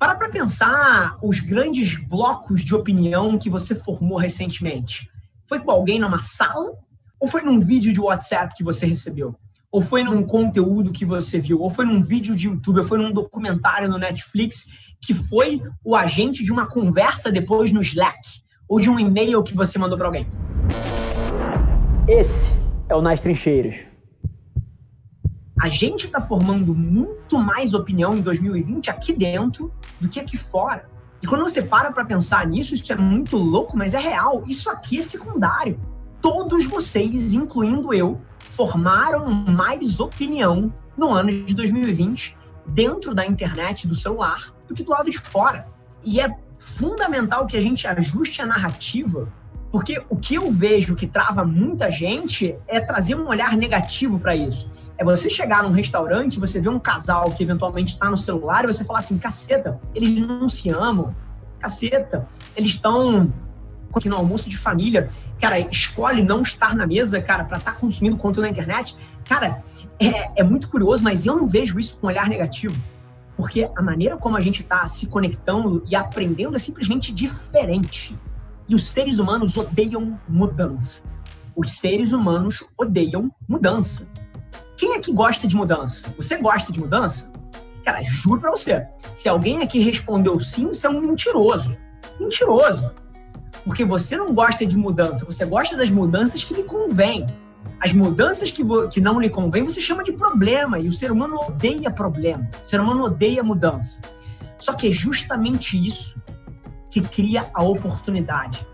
Para para pensar os grandes blocos de opinião que você formou recentemente. Foi com alguém numa sala? Ou foi num vídeo de WhatsApp que você recebeu? Ou foi num conteúdo que você viu? Ou foi num vídeo de YouTube? Ou foi num documentário no Netflix que foi o agente de uma conversa depois no Slack? Ou de um e-mail que você mandou para alguém? Esse é o Nas Trincheiras a gente está formando muito mais opinião em 2020 aqui dentro do que aqui fora. E quando você para para pensar nisso, isso é muito louco, mas é real. Isso aqui é secundário. Todos vocês, incluindo eu, formaram mais opinião no ano de 2020 dentro da internet, do celular, do que do lado de fora. E é fundamental que a gente ajuste a narrativa porque o que eu vejo que trava muita gente é trazer um olhar negativo para isso. É você chegar num restaurante, você vê um casal que eventualmente está no celular e você falar assim: caceta, eles não se amam. Caceta, eles estão aqui no almoço de família. Cara, escolhe não estar na mesa, cara, para estar tá consumindo conteúdo na internet. Cara, é, é muito curioso, mas eu não vejo isso com um olhar negativo. Porque a maneira como a gente está se conectando e aprendendo é simplesmente diferente. E os seres humanos odeiam mudança. Os seres humanos odeiam mudança. Quem é que gosta de mudança? Você gosta de mudança? Cara, juro pra você. Se alguém aqui respondeu sim, você é um mentiroso. Mentiroso. Porque você não gosta de mudança, você gosta das mudanças que lhe convêm. As mudanças que, que não lhe convêm, você chama de problema. E o ser humano odeia problema. O ser humano odeia mudança. Só que é justamente isso que cria a oportunidade.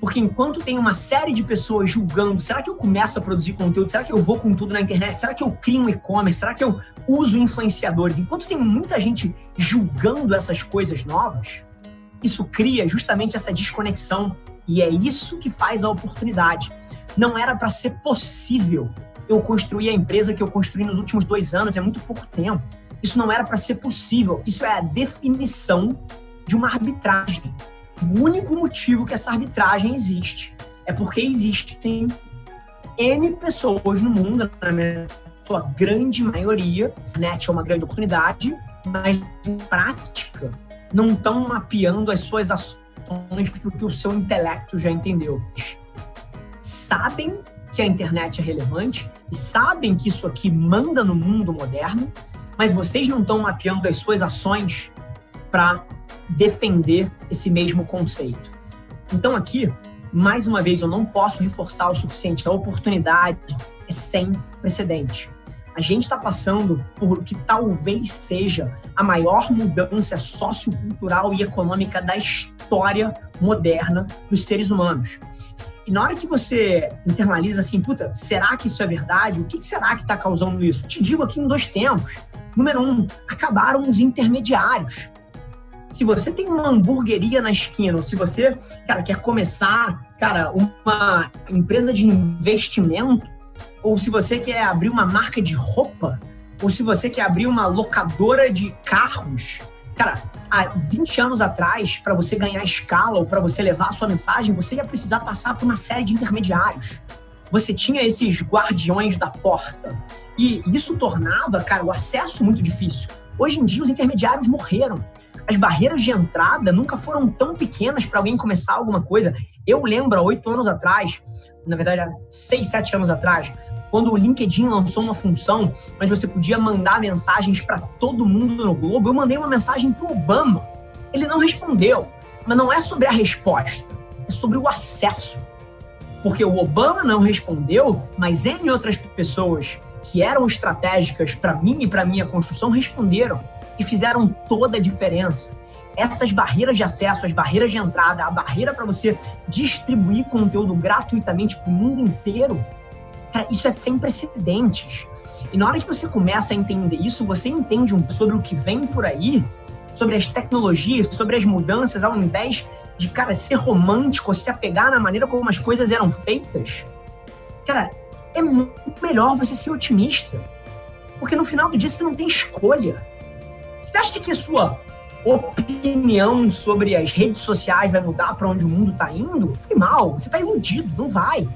Porque enquanto tem uma série de pessoas julgando, será que eu começo a produzir conteúdo? Será que eu vou com tudo na internet? Será que eu crio um e-commerce? Será que eu uso influenciadores? Enquanto tem muita gente julgando essas coisas novas, isso cria justamente essa desconexão e é isso que faz a oportunidade. Não era para ser possível eu construir a empresa que eu construí nos últimos dois anos, é muito pouco tempo. Isso não era para ser possível. Isso é a definição de uma arbitragem. O único motivo que essa arbitragem existe é porque existem N pessoas no mundo, na sua grande maioria, a internet é uma grande oportunidade, mas em prática não estão mapeando as suas ações porque o seu intelecto já entendeu. Sabem que a internet é relevante e sabem que isso aqui manda no mundo moderno, mas vocês não estão mapeando as suas ações para defender esse mesmo conceito. Então, aqui, mais uma vez, eu não posso reforçar o suficiente. A oportunidade é sem precedente. A gente está passando por o que talvez seja a maior mudança sociocultural e econômica da história moderna dos seres humanos. E na hora que você internaliza assim, puta, será que isso é verdade? O que será que está causando isso? Te digo aqui em dois tempos. Número um, acabaram os intermediários se você tem uma hamburgueria na esquina, ou se você, cara, quer começar, cara, uma empresa de investimento, ou se você quer abrir uma marca de roupa, ou se você quer abrir uma locadora de carros, cara, há 20 anos atrás, para você ganhar escala ou para você levar a sua mensagem, você ia precisar passar por uma série de intermediários. Você tinha esses guardiões da porta. E isso tornava, cara, o acesso muito difícil. Hoje em dia, os intermediários morreram as barreiras de entrada nunca foram tão pequenas para alguém começar alguma coisa. Eu lembro, há oito anos atrás, na verdade, há seis, sete anos atrás, quando o LinkedIn lançou uma função onde você podia mandar mensagens para todo mundo no globo, eu mandei uma mensagem para Obama. Ele não respondeu. Mas não é sobre a resposta, é sobre o acesso. Porque o Obama não respondeu, mas N outras pessoas que eram estratégicas para mim e para minha construção responderam e fizeram toda a diferença. Essas barreiras de acesso, as barreiras de entrada, a barreira para você distribuir conteúdo gratuitamente para o mundo inteiro, cara, isso é sem precedentes. E na hora que você começa a entender isso, você entende um, sobre o que vem por aí, sobre as tecnologias, sobre as mudanças, ao invés de, cara, ser romântico, se apegar na maneira como as coisas eram feitas. Cara, é muito melhor você ser otimista. Porque no final do dia você não tem escolha. Você acha que a sua opinião sobre as redes sociais vai mudar para onde o mundo está indo? Foi mal, você está iludido, não vai.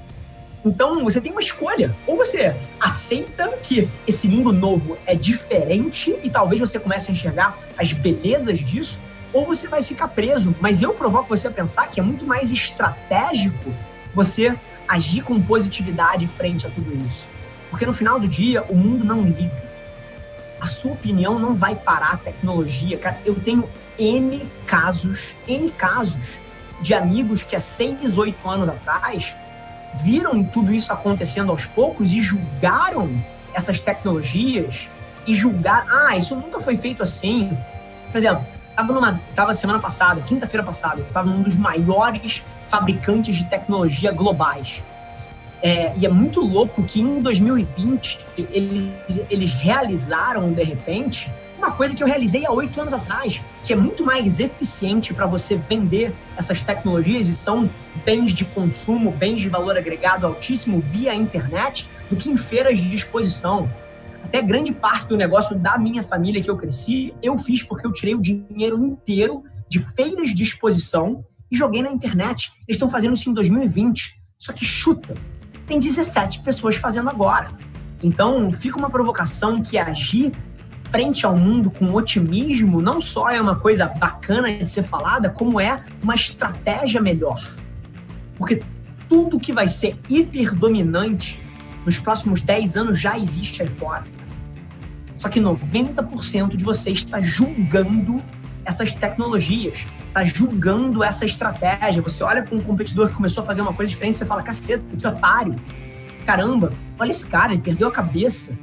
Então você tem uma escolha. Ou você aceita que esse mundo novo é diferente e talvez você comece a enxergar as belezas disso, ou você vai ficar preso. Mas eu provoco você a pensar que é muito mais estratégico você agir com positividade frente a tudo isso. Porque no final do dia, o mundo não liga. A sua opinião não vai parar a tecnologia. Cara, eu tenho N casos, N casos de amigos que há 6, 8 anos atrás viram tudo isso acontecendo aos poucos e julgaram essas tecnologias e julgar, ah, isso nunca foi feito assim. Por exemplo, tava numa, tava semana passada, quinta-feira passada, eu tava num dos maiores fabricantes de tecnologia globais. É, e é muito louco que em 2020 eles, eles realizaram, de repente, uma coisa que eu realizei há oito anos atrás, que é muito mais eficiente para você vender essas tecnologias e são bens de consumo, bens de valor agregado altíssimo via internet, do que em feiras de disposição. Até grande parte do negócio da minha família que eu cresci, eu fiz porque eu tirei o dinheiro inteiro de feiras de exposição e joguei na internet. Eles estão fazendo isso em 2020. Só que chuta, tem 17 pessoas fazendo agora. Então, fica uma provocação que agir frente ao mundo com otimismo não só é uma coisa bacana de ser falada, como é uma estratégia melhor. Porque tudo que vai ser hiperdominante nos próximos 10 anos já existe aí fora. Só que 90% de vocês está julgando essas tecnologias, está julgando essa estratégia. Você olha para um competidor que começou a fazer uma coisa diferente, você fala, caceta, que otário. Caramba, olha esse cara, ele perdeu a cabeça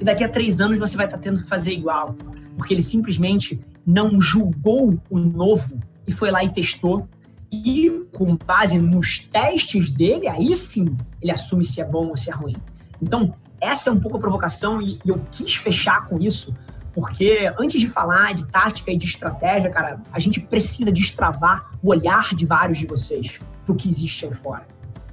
e daqui a três anos você vai estar tendo que fazer igual, porque ele simplesmente não julgou o novo e foi lá e testou. E com base nos testes dele, aí sim ele assume se é bom ou se é ruim. Então, essa é um pouco a provocação e, eu quis fechar com isso, porque antes de falar de tática e de estratégia, cara, a gente precisa destravar o olhar de vários de vocês para o que existe aí fora.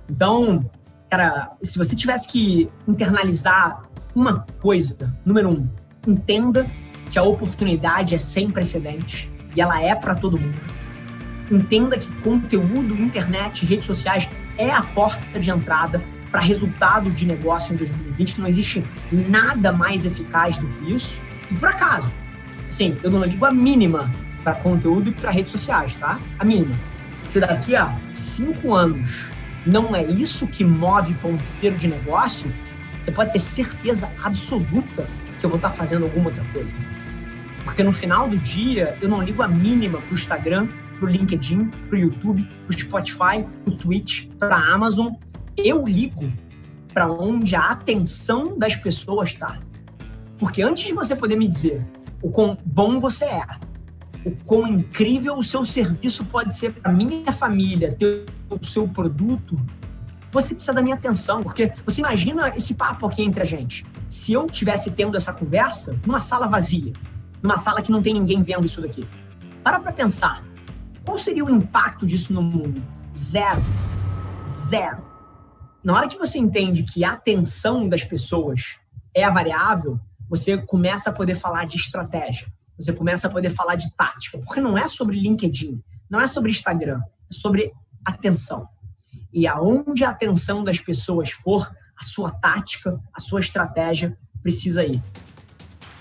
Então, cara, se você tivesse que internalizar uma coisa. Número um, entenda que a oportunidade é sem precedente e ela é para todo mundo. Entenda que conteúdo, internet, redes sociais é a porta de entrada para resultados de negócio em 2020. Não existe nada mais eficaz do que isso. Por acaso, sim, eu não ligo a mínima para conteúdo e para redes sociais, tá? A mínima. Se daqui a cinco anos não é isso que move ponteiro de negócio, você pode ter certeza absoluta que eu vou estar fazendo alguma outra coisa. Porque no final do dia, eu não ligo a mínima para o Instagram, para o LinkedIn, para o YouTube, para o Spotify, para o Twitch, para a Amazon. Eu ligo para onde a atenção das pessoas está. Porque antes de você poder me dizer o quão bom você é, o quão incrível o seu serviço pode ser para minha família, ter o seu produto, você precisa da minha atenção, porque você imagina esse papo aqui entre a gente. Se eu estivesse tendo essa conversa numa sala vazia, numa sala que não tem ninguém vendo isso daqui. Para para pensar. Qual seria o impacto disso no mundo? Zero. Zero. Na hora que você entende que a atenção das pessoas é a variável, você começa a poder falar de estratégia. Você começa a poder falar de tática. Porque não é sobre LinkedIn, não é sobre Instagram, é sobre atenção. E aonde a atenção das pessoas for, a sua tática, a sua estratégia precisa ir.